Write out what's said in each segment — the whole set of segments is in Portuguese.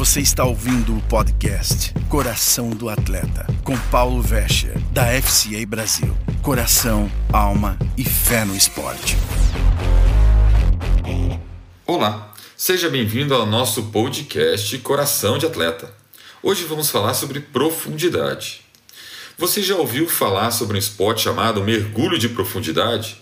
Você está ouvindo o podcast Coração do Atleta, com Paulo Vescher, da FCA Brasil. Coração, alma e fé no esporte. Olá, seja bem-vindo ao nosso podcast Coração de Atleta. Hoje vamos falar sobre profundidade. Você já ouviu falar sobre um esporte chamado mergulho de profundidade?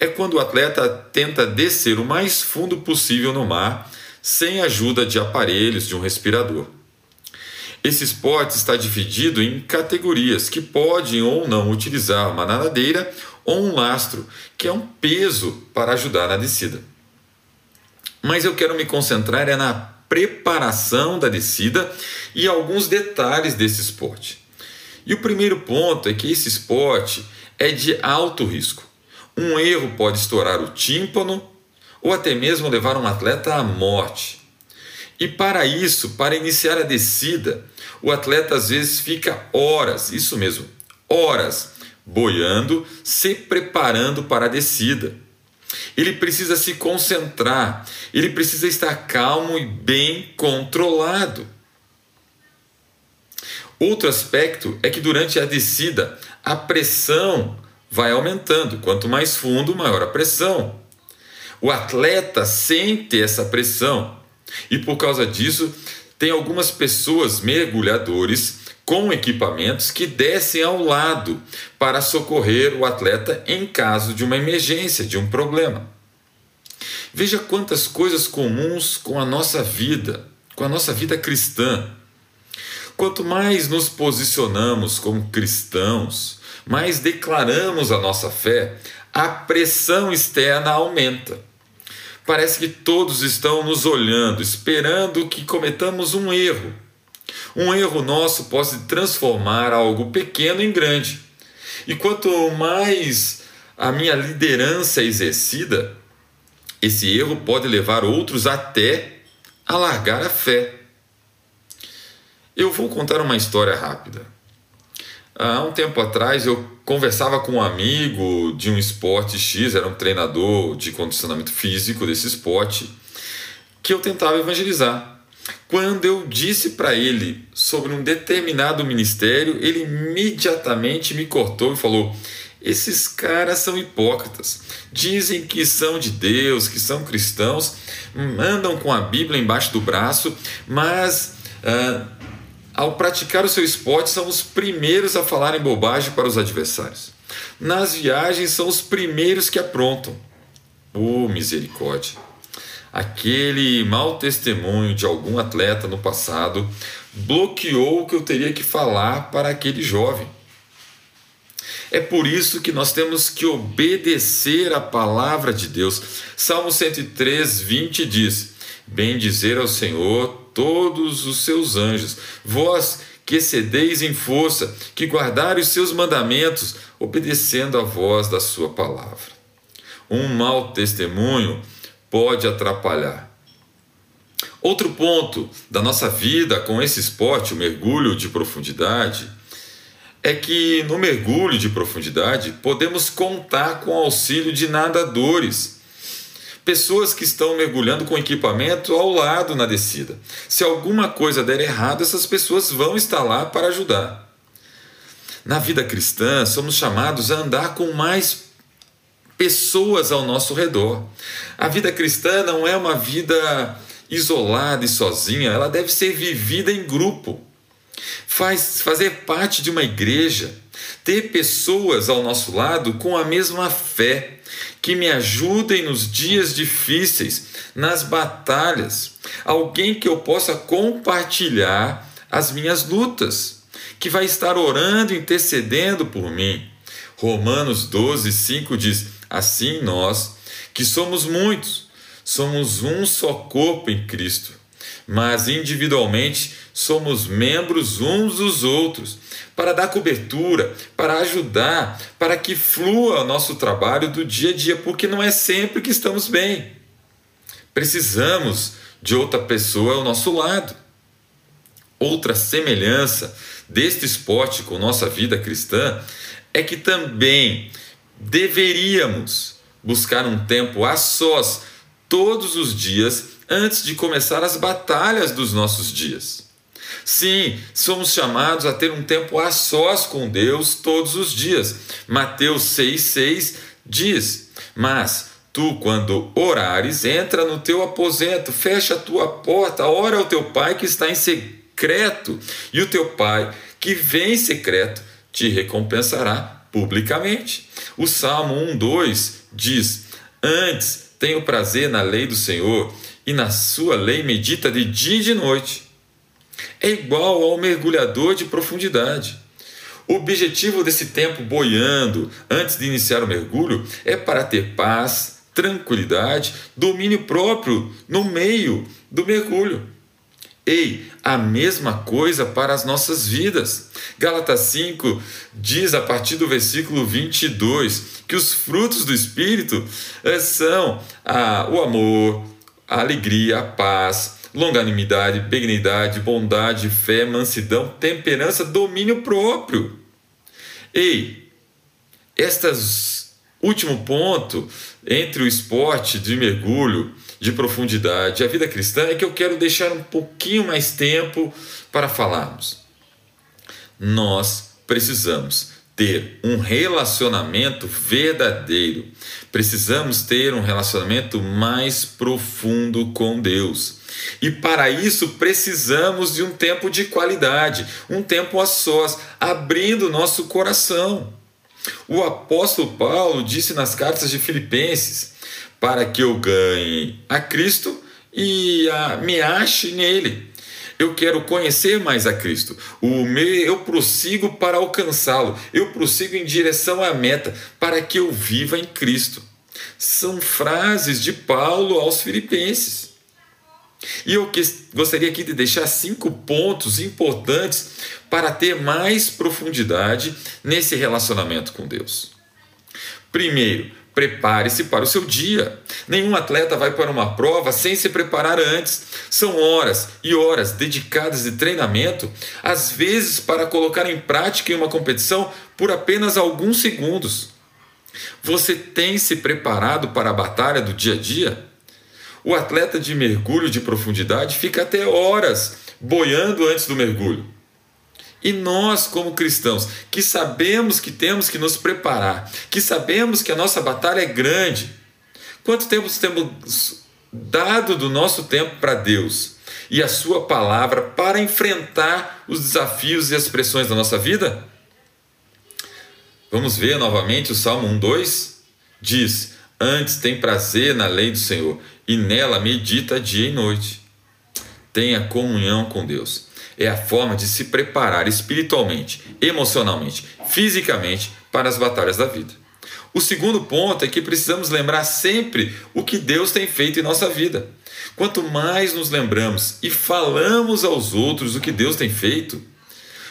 É quando o atleta tenta descer o mais fundo possível no mar sem ajuda de aparelhos de um respirador. Esse esporte está dividido em categorias que podem ou não utilizar uma nadadeira ou um lastro, que é um peso para ajudar na descida. Mas eu quero me concentrar é na preparação da descida e alguns detalhes desse esporte. E o primeiro ponto é que esse esporte é de alto risco. Um erro pode estourar o tímpano ou até mesmo levar um atleta à morte. E para isso, para iniciar a descida, o atleta às vezes fica horas, isso mesmo, horas, boiando, se preparando para a descida. Ele precisa se concentrar, ele precisa estar calmo e bem controlado. Outro aspecto é que durante a descida a pressão vai aumentando. Quanto mais fundo, maior a pressão. O atleta sente essa pressão e por causa disso tem algumas pessoas mergulhadores com equipamentos que descem ao lado para socorrer o atleta em caso de uma emergência, de um problema. Veja quantas coisas comuns com a nossa vida, com a nossa vida cristã. Quanto mais nos posicionamos como cristãos, mais declaramos a nossa fé, a pressão externa aumenta. Parece que todos estão nos olhando, esperando que cometamos um erro. Um erro nosso pode transformar algo pequeno em grande. E quanto mais a minha liderança é exercida, esse erro pode levar outros até a largar a fé. Eu vou contar uma história rápida. Há um tempo atrás eu conversava com um amigo de um esporte X, era um treinador de condicionamento físico desse esporte, que eu tentava evangelizar. Quando eu disse para ele sobre um determinado ministério, ele imediatamente me cortou e falou: esses caras são hipócritas. Dizem que são de Deus, que são cristãos, andam com a Bíblia embaixo do braço, mas ah, ao praticar o seu esporte, são os primeiros a falarem bobagem para os adversários. Nas viagens, são os primeiros que aprontam. Oh, misericórdia! Aquele mau testemunho de algum atleta no passado bloqueou o que eu teria que falar para aquele jovem. É por isso que nós temos que obedecer a palavra de Deus. Salmo 103, 20 diz: Bendizer ao Senhor todos os seus anjos. Vós que excedeis em força, que guardai os seus mandamentos, obedecendo a voz da sua palavra. Um mau testemunho pode atrapalhar. Outro ponto da nossa vida com esse esporte, o mergulho de profundidade, é que no mergulho de profundidade podemos contar com o auxílio de nadadores pessoas que estão mergulhando com equipamento ao lado na descida. Se alguma coisa der errado, essas pessoas vão estar lá para ajudar. Na vida cristã, somos chamados a andar com mais pessoas ao nosso redor. A vida cristã não é uma vida isolada e sozinha, ela deve ser vivida em grupo. Faz, fazer parte de uma igreja, ter pessoas ao nosso lado com a mesma fé, que me ajudem nos dias difíceis, nas batalhas, alguém que eu possa compartilhar as minhas lutas, que vai estar orando, intercedendo por mim. Romanos 12, 5 diz: Assim nós, que somos muitos, somos um só corpo em Cristo, mas individualmente somos membros uns dos outros, para dar cobertura, para ajudar, para que flua o nosso trabalho do dia a dia, porque não é sempre que estamos bem. Precisamos de outra pessoa ao nosso lado. Outra semelhança deste esporte com nossa vida cristã é que também deveríamos buscar um tempo a sós todos os dias antes de começar as batalhas dos nossos dias. Sim, somos chamados a ter um tempo a sós com Deus todos os dias. Mateus 6,6 diz: Mas tu, quando orares, entra no teu aposento, fecha a tua porta, ora ao teu pai que está em secreto, e o teu pai que vem em secreto te recompensará publicamente. O Salmo 1,2 diz: Antes tenho prazer na lei do Senhor, e na sua lei medita de dia e de noite. É igual ao mergulhador de profundidade. O objetivo desse tempo boiando antes de iniciar o mergulho é para ter paz, tranquilidade, domínio próprio no meio do mergulho. Ei, a mesma coisa para as nossas vidas. Gálatas 5 diz a partir do versículo 22 que os frutos do Espírito eh, são a, o amor, a alegria, a paz, longanimidade, benignidade, bondade, fé, mansidão, temperança, domínio próprio. Ei, estas último ponto entre o esporte de mergulho de profundidade. A vida cristã é que eu quero deixar um pouquinho mais tempo para falarmos. Nós precisamos ter um relacionamento verdadeiro. Precisamos ter um relacionamento mais profundo com Deus. E para isso precisamos de um tempo de qualidade, um tempo a sós, abrindo nosso coração. O apóstolo Paulo disse nas cartas de Filipenses: para que eu ganhe a Cristo e a, me ache nele. Eu quero conhecer mais a Cristo. O eu prossigo para alcançá-lo. Eu prossigo em direção à meta para que eu viva em Cristo. São frases de Paulo aos Filipenses. E eu gostaria aqui de deixar cinco pontos importantes para ter mais profundidade nesse relacionamento com Deus. Primeiro, Prepare-se para o seu dia. Nenhum atleta vai para uma prova sem se preparar antes. São horas e horas dedicadas de treinamento, às vezes para colocar em prática em uma competição por apenas alguns segundos. Você tem se preparado para a batalha do dia a dia? O atleta de mergulho de profundidade fica até horas boiando antes do mergulho. E nós, como cristãos, que sabemos que temos que nos preparar, que sabemos que a nossa batalha é grande, quanto tempo temos dado do nosso tempo para Deus e a Sua palavra para enfrentar os desafios e as pressões da nossa vida? Vamos ver novamente o Salmo 1,2? Diz: Antes tem prazer na lei do Senhor, e nela medita dia e noite. Tenha comunhão com Deus é a forma de se preparar espiritualmente, emocionalmente, fisicamente para as batalhas da vida. O segundo ponto é que precisamos lembrar sempre o que Deus tem feito em nossa vida. Quanto mais nos lembramos e falamos aos outros o que Deus tem feito,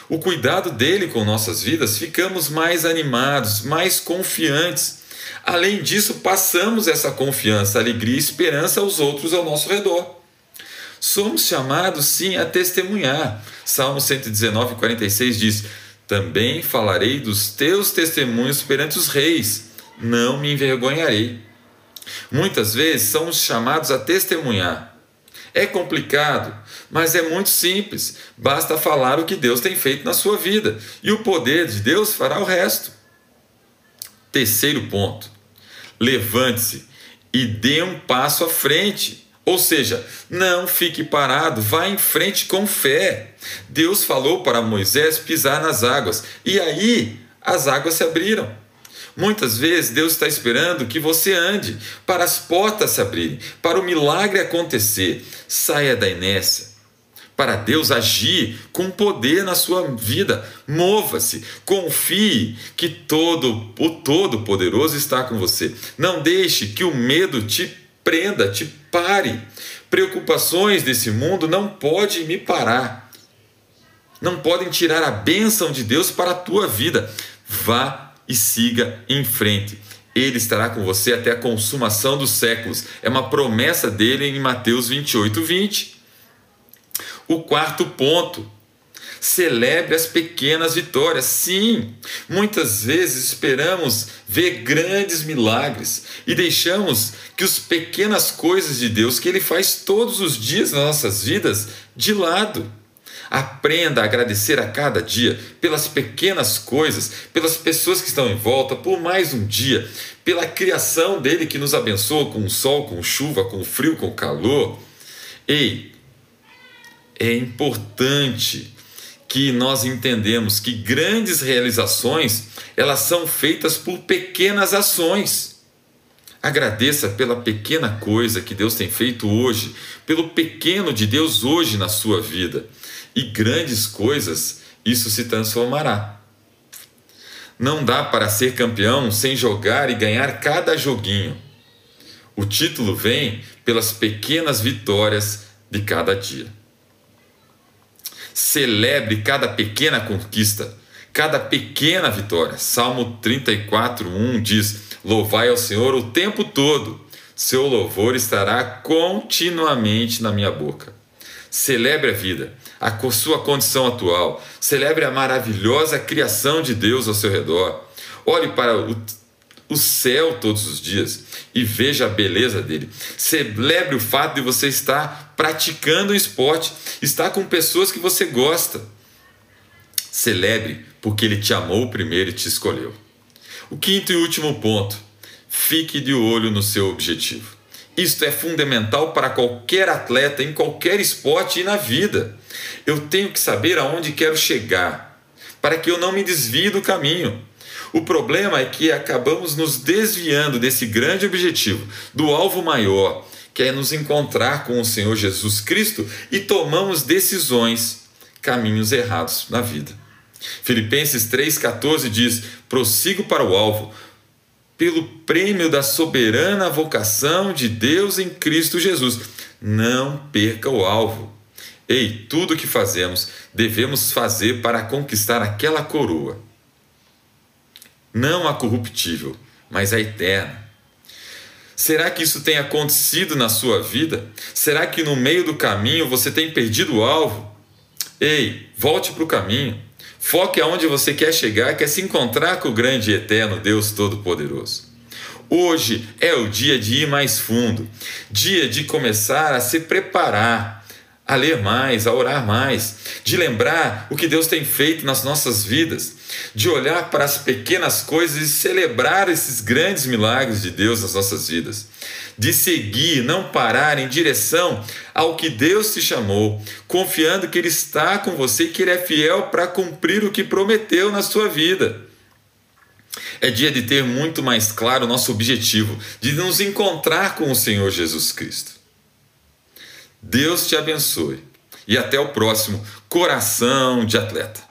o cuidado dele com nossas vidas, ficamos mais animados, mais confiantes. Além disso, passamos essa confiança, alegria e esperança aos outros ao nosso redor. Somos chamados sim a testemunhar. Salmo 119, 46 diz: Também falarei dos teus testemunhos perante os reis, não me envergonharei. Muitas vezes somos chamados a testemunhar. É complicado, mas é muito simples. Basta falar o que Deus tem feito na sua vida e o poder de Deus fará o resto. Terceiro ponto: levante-se e dê um passo à frente. Ou seja, não fique parado, vá em frente com fé. Deus falou para Moisés pisar nas águas e aí as águas se abriram. Muitas vezes Deus está esperando que você ande para as portas se abrirem, para o milagre acontecer. Saia da inércia. Para Deus agir com poder na sua vida, mova-se, confie que todo o Todo-Poderoso está com você. Não deixe que o medo te prenda, te pare. Preocupações desse mundo não podem me parar. Não podem tirar a bênção de Deus para a tua vida. Vá e siga em frente. Ele estará com você até a consumação dos séculos. É uma promessa dele em Mateus 28, 20. O quarto ponto. Celebre as pequenas vitórias. Sim, muitas vezes esperamos ver grandes milagres e deixamos que as pequenas coisas de Deus que Ele faz todos os dias nas nossas vidas de lado. Aprenda a agradecer a cada dia pelas pequenas coisas, pelas pessoas que estão em volta, por mais um dia, pela criação dele que nos abençoa com o sol, com chuva, com frio, com calor. Ei, é importante que nós entendemos que grandes realizações, elas são feitas por pequenas ações. Agradeça pela pequena coisa que Deus tem feito hoje, pelo pequeno de Deus hoje na sua vida. E grandes coisas, isso se transformará. Não dá para ser campeão sem jogar e ganhar cada joguinho. O título vem pelas pequenas vitórias de cada dia. Celebre cada pequena conquista, cada pequena vitória. Salmo 34, 1 diz: Louvai ao Senhor o tempo todo, seu louvor estará continuamente na minha boca. Celebre a vida, a sua condição atual, celebre a maravilhosa criação de Deus ao seu redor. Olhe para o, o céu todos os dias e veja a beleza dele. Celebre o fato de você estar praticando um esporte, estar com pessoas que você gosta. Celebre porque ele te amou primeiro e te escolheu. O quinto e último ponto: fique de olho no seu objetivo. Isto é fundamental para qualquer atleta, em qualquer esporte e na vida. Eu tenho que saber aonde quero chegar, para que eu não me desvie do caminho. O problema é que acabamos nos desviando desse grande objetivo, do alvo maior, que é nos encontrar com o Senhor Jesus Cristo e tomamos decisões, caminhos errados na vida. Filipenses 3,14 diz: prossigo para o alvo, pelo prêmio da soberana vocação de Deus em Cristo Jesus. Não perca o alvo. Ei, tudo o que fazemos devemos fazer para conquistar aquela coroa não a corruptível, mas a eterna. Será que isso tem acontecido na sua vida? Será que no meio do caminho você tem perdido o alvo? Ei, volte para o caminho. Foque aonde você quer chegar, quer se encontrar com o grande e eterno Deus Todo-Poderoso. Hoje é o dia de ir mais fundo, dia de começar a se preparar a ler mais, a orar mais, de lembrar o que Deus tem feito nas nossas vidas, de olhar para as pequenas coisas e celebrar esses grandes milagres de Deus nas nossas vidas, de seguir, não parar em direção ao que Deus te chamou, confiando que Ele está com você e que Ele é fiel para cumprir o que prometeu na sua vida. É dia de ter muito mais claro o nosso objetivo, de nos encontrar com o Senhor Jesus Cristo. Deus te abençoe. E até o próximo Coração de Atleta.